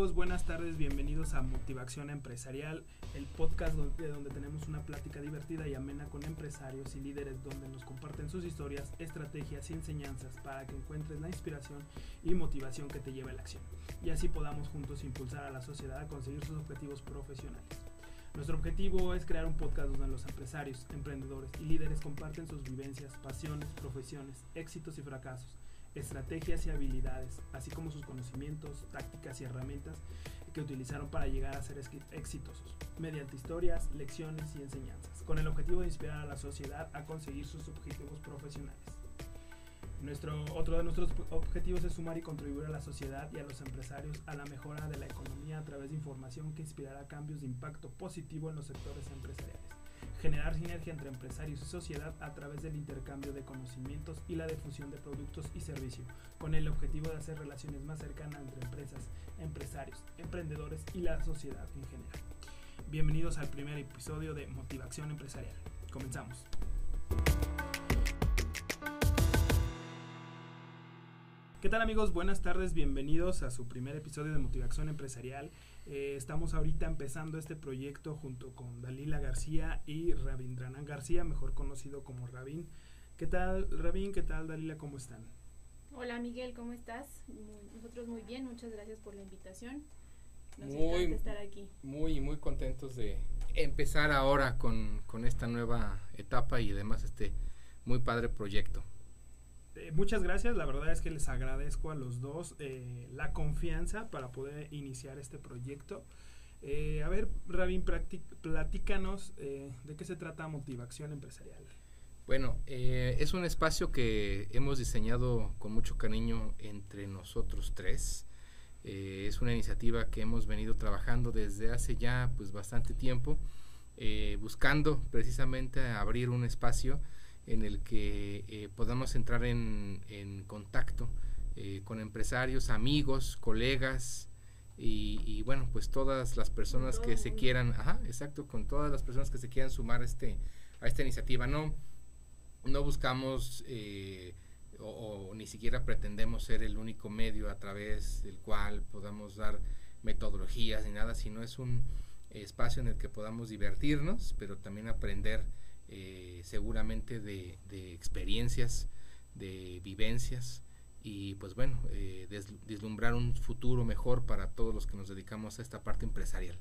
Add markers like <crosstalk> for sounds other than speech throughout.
Buenas tardes, bienvenidos a Motivación Empresarial, el podcast donde, donde, tenemos una plática divertida y amena con empresarios y líderes donde nos comparten sus historias, estrategias y enseñanzas para que encuentres la inspiración y motivación que te lleve a la acción y así podamos juntos impulsar a la sociedad a conseguir sus objetivos profesionales. Nuestro objetivo es crear un podcast donde los empresarios, emprendedores y líderes comparten sus vivencias, pasiones, profesiones, éxitos y fracasos estrategias y habilidades, así como sus conocimientos, tácticas y herramientas que utilizaron para llegar a ser exitosos, mediante historias, lecciones y enseñanzas, con el objetivo de inspirar a la sociedad a conseguir sus objetivos profesionales. Nuestro, otro de nuestros objetivos es sumar y contribuir a la sociedad y a los empresarios a la mejora de la economía a través de información que inspirará cambios de impacto positivo en los sectores empresariales generar sinergia entre empresarios y sociedad a través del intercambio de conocimientos y la difusión de productos y servicios, con el objetivo de hacer relaciones más cercanas entre empresas, empresarios, emprendedores y la sociedad en general. Bienvenidos al primer episodio de Motivación Empresarial. Comenzamos. ¿Qué tal amigos? Buenas tardes, bienvenidos a su primer episodio de Motivación Empresarial. Eh, estamos ahorita empezando este proyecto junto con Dalila García y Rabindranan García, mejor conocido como Rabin. ¿Qué tal Rabin? ¿Qué tal Dalila? ¿Cómo están? Hola Miguel, ¿cómo estás? Nosotros muy bien, muchas gracias por la invitación. Nos muy, encanta estar aquí. Muy, muy contentos de empezar ahora con, con esta nueva etapa y además este muy padre proyecto. Eh, muchas gracias, la verdad es que les agradezco a los dos eh, la confianza para poder iniciar este proyecto. Eh, a ver, Rabin, platícanos de qué se trata Motivación Empresarial. Bueno, es un espacio que hemos diseñado con mucho cariño entre nosotros tres. es una iniciativa que hemos venido trabajando desde hace ya pues bastante tiempo, buscando precisamente abrir un espacio en el que eh, podamos entrar en, contacto eh, con empresarios, amigos, colegas y, bueno, pues todas las personas que se quieran, ajá, exacto, con todas las personas que se quieran sumar a, este, a esta iniciativa. No, no buscamos eh, o, ni siquiera pretendemos ser el único medio a través del cual podamos dar metodologías ni nada, sino es un espacio en el que podamos divertirnos, pero también aprender eh, seguramente de, experiencias, de vivencias y pues bueno, eh, deslumbrar un futuro mejor para todos los que nos dedicamos a esta parte empresarial.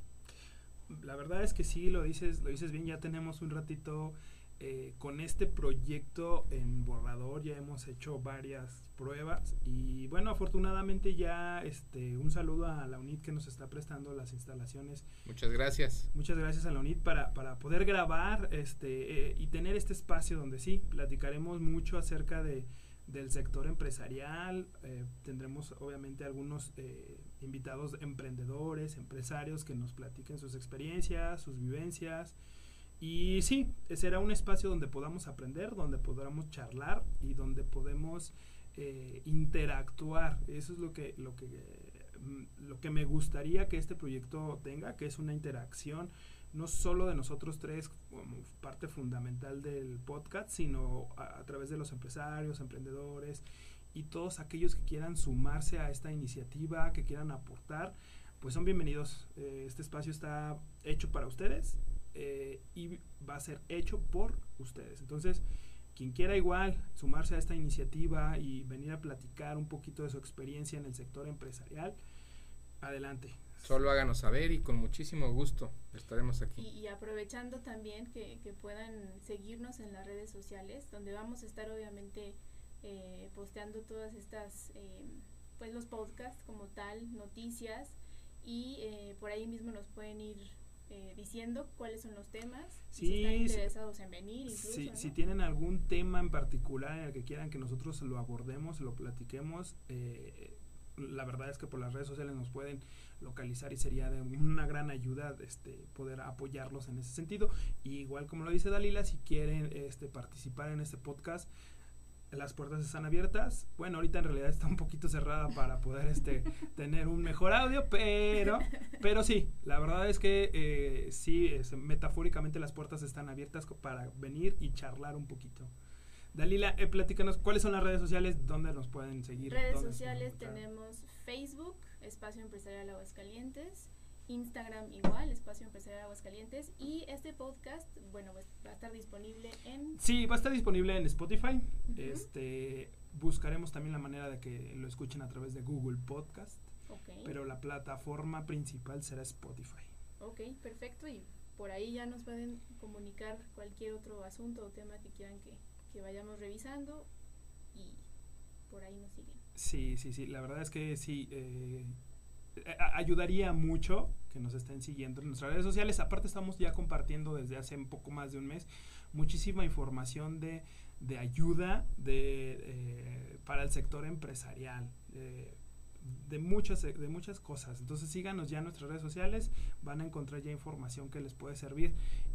La verdad es que sí, lo dices, lo dices bien, ya tenemos un ratito eh, con este proyecto en borrador ya hemos hecho varias pruebas y bueno afortunadamente ya este un saludo a la UNIT que nos está prestando las instalaciones. Muchas gracias. Muchas gracias a la UNIT para, para poder grabar este eh, y tener este espacio donde sí platicaremos mucho acerca de del sector empresarial eh, tendremos obviamente algunos invitados emprendedores empresarios que nos platiquen sus experiencias sus vivencias y sí, será un espacio donde podamos aprender, donde podamos charlar y donde podemos eh, interactuar. Eso es lo que, lo, que, mm, lo que me gustaría que este proyecto tenga, que es una interacción no solo de nosotros tres como parte fundamental del podcast, sino a, través de los empresarios, emprendedores y todos aquellos que quieran sumarse a esta iniciativa, que quieran aportar, pues son bienvenidos. Eh, este espacio está hecho para ustedes eh, y va a ser hecho por ustedes. Entonces, quien quiera igual sumarse a esta iniciativa y venir a platicar un poquito de su experiencia en el sector empresarial, adelante. Solo háganos saber y con muchísimo gusto estaremos aquí. Y, aprovechando también que, puedan seguirnos en las redes sociales, donde vamos a estar obviamente eh, posteando todas estas, eh, pues los podcasts como tal, noticias, y por ahí mismo nos pueden ir eh, diciendo cuáles son los temas, si están interesados en venir. Incluso, si, tienen algún tema en particular en el que quieran que nosotros lo abordemos, lo platiquemos, eh, la verdad es que por las redes sociales nos pueden localizar y sería de una gran ayuda este, poder apoyarlos en ese sentido. igual como lo dice Dalila, si quieren este, participar en este podcast, las puertas están abiertas. Bueno, ahorita en realidad está un poquito cerrada para poder este <laughs> tener un mejor audio, pero pero sí, la verdad es que eh, sí, metafóricamente las puertas están abiertas para venir y charlar un poquito. Dalila, eh, platícanos cuáles son las redes sociales, dónde nos pueden seguir. Redes sociales tenemos Facebook, Espacio Empresarial Aguascalientes. Instagram igual, Espacio Empresarial Aguascalientes. Y este podcast, bueno, pues va a estar disponible en... Sí, va a estar disponible en Spotify. Este, buscaremos también la manera de que lo escuchen a través de Google Podcast. Pero la plataforma principal será Spotify. Ok, perfecto. Y por ahí ya nos pueden comunicar cualquier otro asunto o tema que quieran que, que vayamos revisando y por ahí nos siguen. Sí, sí, sí. La verdad es que sí. Eh, ayudaría mucho que nos estén siguiendo en nuestras redes sociales. Aparte estamos ya compartiendo desde hace un poco más de un mes muchísima información de, de ayuda de, eh, para el sector empresarial. De muchas, de muchas cosas. Entonces síganos ya en nuestras redes sociales, van a encontrar ya información que les puede servir.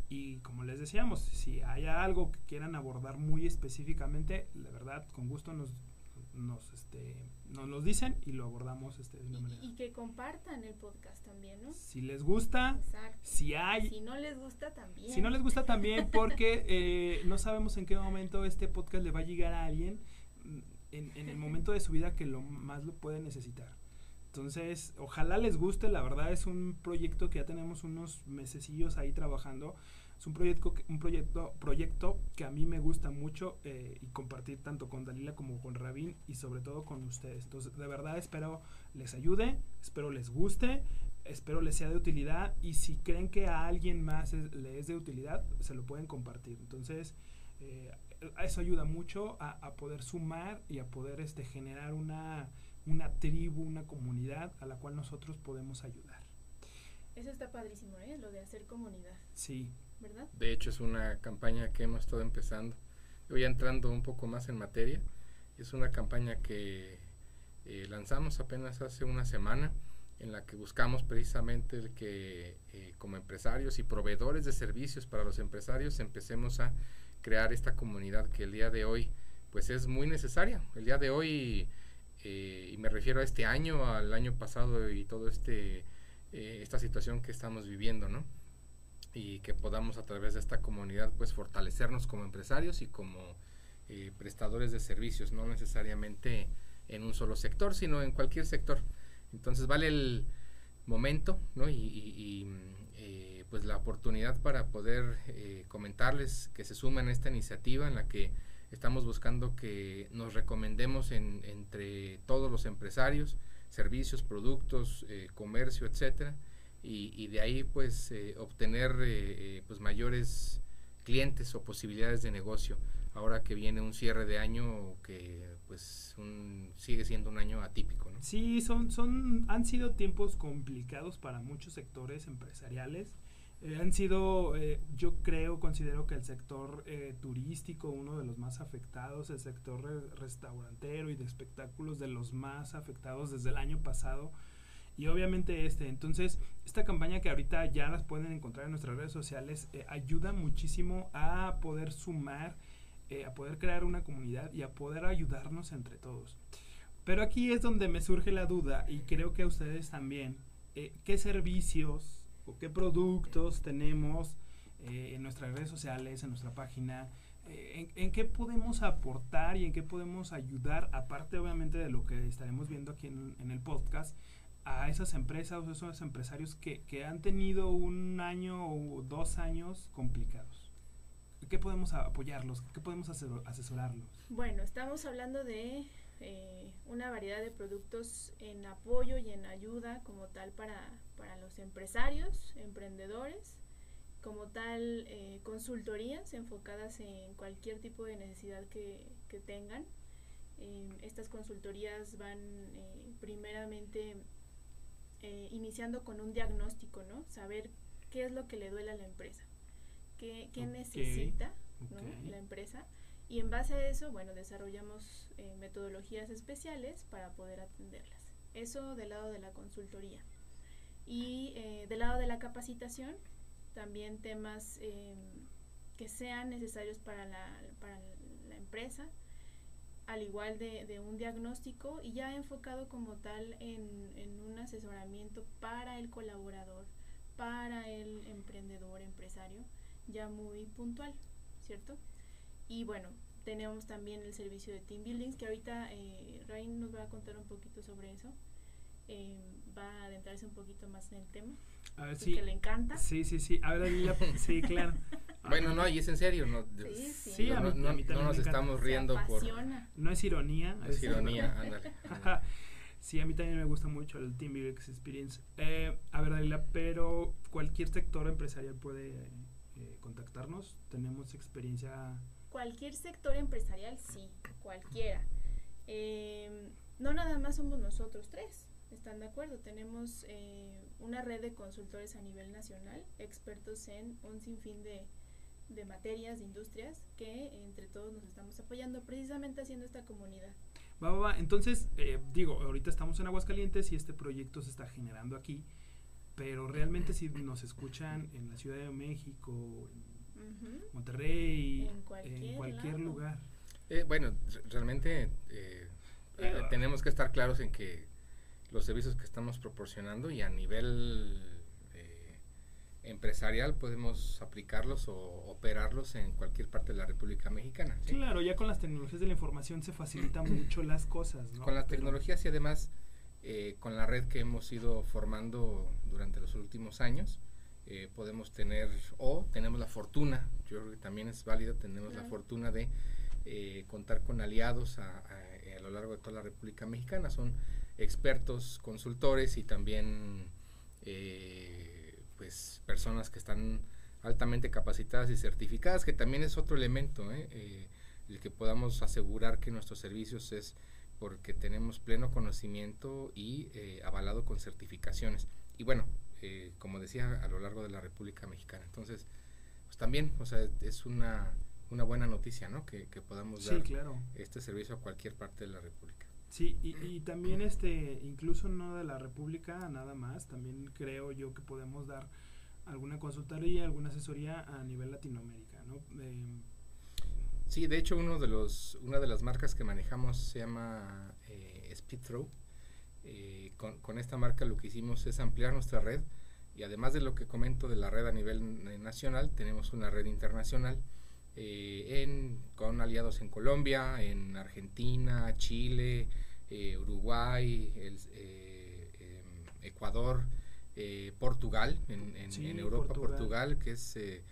Y como les decíamos, si hay algo que quieran abordar muy específicamente, la verdad, con gusto nos, nos, este, nos los dicen y lo abordamos este, de una manera. Y que compartan el podcast también, ¿no? Si les gusta, si hay... Si no les gusta también. Si no les gusta también porque eh, no sabemos en qué momento este podcast le va a llegar a alguien en, el momento de su vida que lo más lo puede necesitar. Entonces, ojalá les guste, la verdad es un proyecto que ya tenemos unos mesecillos ahí trabajando. Es un proyecto, un proyecto, proyecto que a mí me gusta mucho eh, y compartir tanto con Dalila como con Rabin y sobre todo con ustedes. Entonces, de verdad espero les ayude, espero les guste, espero les sea de utilidad y si creen que a alguien más le es de utilidad, se lo pueden compartir. Entonces, eh, eso ayuda mucho a, poder sumar y a poder este, generar una, una tribu, una comunidad a la cual nosotros podemos ayudar. Eso está padrísimo, ¿eh? Lo de hacer comunidad. Sí. ¿Verdad? De hecho, es una campaña que hemos estado empezando. Voy entrando un poco más en materia. Es una campaña que eh, lanzamos apenas hace una semana en la que buscamos precisamente el que eh, como empresarios y proveedores de servicios para los empresarios empecemos a crear esta comunidad que el día de hoy pues es muy necesaria. El día de hoy, eh, y me refiero a este año, al año pasado y todo este eh, esta situación que estamos viviendo, ¿no? Y que podamos a través de esta comunidad pues fortalecernos como empresarios y como eh, prestadores de servicios, no necesariamente en un solo sector, sino en cualquier sector. Entonces vale el momento, ¿no? y pues la oportunidad para poder eh, comentarles que se sumen a esta iniciativa en la que estamos buscando que nos recomendemos entre todos los empresarios, servicios, productos, eh, comercio, etcétera, y, de ahí pues eh, obtener pues mayores clientes o posibilidades de negocio. Ahora que viene un cierre de año que pues sigue siendo un año atípico. ¿no? Sí, son, son, han sido tiempos complicados para muchos sectores empresariales eh, han sido, eh, yo creo, considero que el sector eh, turístico, uno de los más afectados, el sector restaurantero y de espectáculos de los más afectados desde el año pasado. Y obviamente este, entonces, esta campaña que ahorita ya las pueden encontrar en nuestras redes sociales, ayuda muchísimo a poder sumar, a poder crear una comunidad y a poder ayudarnos entre todos. Pero aquí es donde me surge la duda y creo que a ustedes también, ¿qué servicios o qué productos tenemos eh, en nuestras redes sociales, en nuestra página, eh, en, qué podemos aportar y en qué podemos ayudar, aparte obviamente de lo que estaremos viendo aquí en, el podcast, a esas empresas o esos empresarios que, que, han tenido un año o dos años complicados. ¿Qué podemos apoyarlos? ¿Qué podemos asesorarlos? Bueno, estamos hablando de eh, una variedad de productos en apoyo y en ayuda como tal para, para los empresarios, emprendedores, como tal eh, consultorías enfocadas en cualquier tipo de necesidad que, que tengan. Eh, estas consultorías van primeramente iniciando con un diagnóstico, ¿no? Saber qué es lo que le duele a la empresa, qué, qué necesita la empresa y en base a eso, bueno, desarrollamos eh, metodologías especiales para poder atenderlas. Eso del lado de la consultoría. Y eh, del lado de la capacitación, también temas em, que sean necesarios para la, para la empresa, al igual de, de, un diagnóstico y ya enfocado como tal en, en un asesoramiento para el colaborador, para el emprendedor, empresario, ya muy puntual, ¿cierto? Y bueno, tenemos también el servicio de team buildings, que ahorita eh, Rain nos va a contar un poquito sobre eso. Eh, va a adentrarse un poquito más en el tema. A ver si. que le encanta. Sí, sí, sí. A ver, Dalila, <laughs> sí, claro. Bueno, no, y es en serio, no, Sí, sí. Sí, a mí- no- a mí también no nos estamos riendo por. No es ironía. es ironía, ándale. <laughs> sí, a mí también me gusta mucho el Team UX Experience. Eh, a ver, Dalila, pero cualquier sector empresarial puede eh, contactarnos. Tenemos experiencia. Cualquier sector empresarial, sí, cualquiera. Eh, no nada más somos nosotros tres, ¿están de acuerdo? Tenemos eh, una red de consultores a nivel nacional, expertos en un sinfín de, de materias, de industrias, que entre todos nos estamos apoyando, precisamente haciendo esta comunidad. Va, va, va. Entonces, eh, digo, ahorita estamos en Aguascalientes y este proyecto se está generando aquí. Pero realmente si nos escuchan en la Ciudad de México, en. Monterrey, En cualquier cualquier lado. lugar. Eh, bueno, re- realmente eh, eh, tenemos que estar claros en que los servicios que estamos proporcionando y a nivel eh, empresarial podemos aplicarlos o operarlos en cualquier parte de la República Mexicana. ¿sí? Claro, ya con las tecnologías de la información se facilitan <clears throat> mucho las cosas, ¿no? Con las Pero- tecnologías y además eh, con la red que hemos ido formando durante los últimos años, eh, podemos tener, o tenemos la fortuna, yo creo que también es válido, tenemos la fortuna de eh, contar con aliados a, a- a lo largo de toda la República Mexicana. Son expertos, consultores y también eh, pues personas que están altamente capacitadas y certificadas, que también es otro elemento, ¿eh? Eh, el que podamos asegurar que nuestros servicios es porque tenemos pleno conocimiento y avalado con certificaciones. Y bueno, como decía, a lo largo de la República Mexicana. Entonces, pues también, o sea, es una, una buena noticia, ¿no? Que, que podamos Sí, dar claro. este servicio a cualquier parte de la República. Sí, y, y también este, incluso no de la República, nada más, también creo yo que podemos dar alguna consultoría, alguna asesoría a nivel Latinoamérica, ¿no? Eh, Sí, de hecho, uno de los, una de las marcas que manejamos se llama eh, Speedthrow. Eh, con, con esta marca lo que hicimos es ampliar nuestra red y además de lo que comento de la red a nivel nacional, tenemos una red internacional eh, en, con aliados en Colombia, en Argentina, Chile, eh, Uruguay, el, eh, em, Ecuador, eh, Portugal, en, en- Sí, en Europa, Portugal. Portugal, que es eh,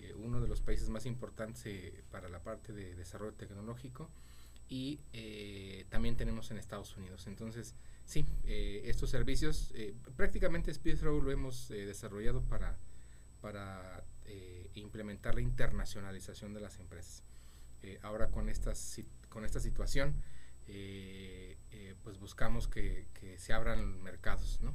eh, uno de los países más importantes para la parte de desarrollo tecnológico y también tenemos en Estados Unidos. Entonces, sí, estos servicios, prácticamente Speedthrow lo hemos desarrollado para, para eh, implementar la internacionalización de las empresas. Eh, ahora con, estas, si- con esta situación, eh, pues buscamos que, se abran mercados, ¿no?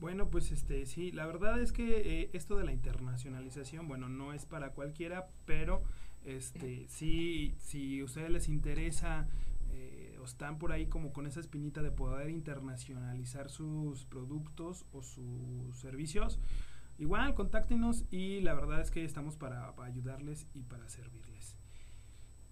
Bueno, pues este sí, la verdad es que esto de la internacionalización, bueno, no es para cualquiera, pero este sí, si a ustedes les interesa eh, o están por ahí como con esa espinita de poder internacionalizar sus productos o sus servicios, igual contáctenos y la verdad es que estamos para, para ayudarles y para servirles.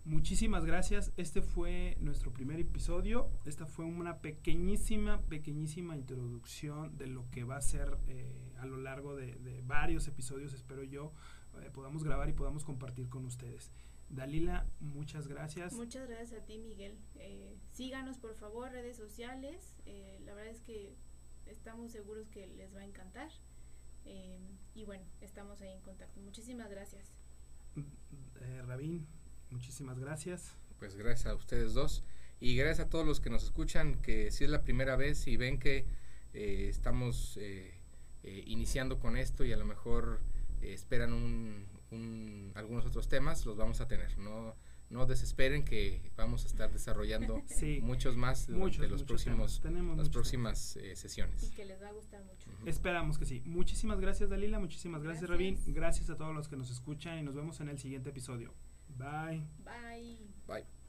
Muchísimas gracias. Este fue nuestro primer episodio. Esta fue una pequeñísima, pequeñísima introducción de lo que va a ser eh, a lo largo de, varios episodios, espero yo, eh, podamos grabar y podamos compartir con ustedes. Dalila, muchas gracias. Muchas gracias a ti, Miguel. Eh, síganos, por favor, redes sociales. Eh, la verdad es que estamos seguros que les va a encantar. Eh, y bueno, estamos ahí en contacto. Muchísimas gracias. Eh, Rabín, muchísimas gracias. Pues gracias a ustedes dos y gracias a todos los que nos escuchan, que si es la primera vez y ven que eh, estamos eh, eh, iniciando con esto y a lo mejor eh, esperan un, un- algunos otros temas, los vamos a tener. No, no desesperen que vamos a estar desarrollando <laughs> Sí, muchos más durante muchos, los muchos próximos. Tenemos las próximas eh, Y sesiones. que les va a gustar mucho. Esperamos que sí. Muchísimas gracias, Dalila. Muchísimas gracias, Gracias. Rabín. Gracias a todos los que nos escuchan y nos vemos en el siguiente episodio. Bye. Bye. Bye.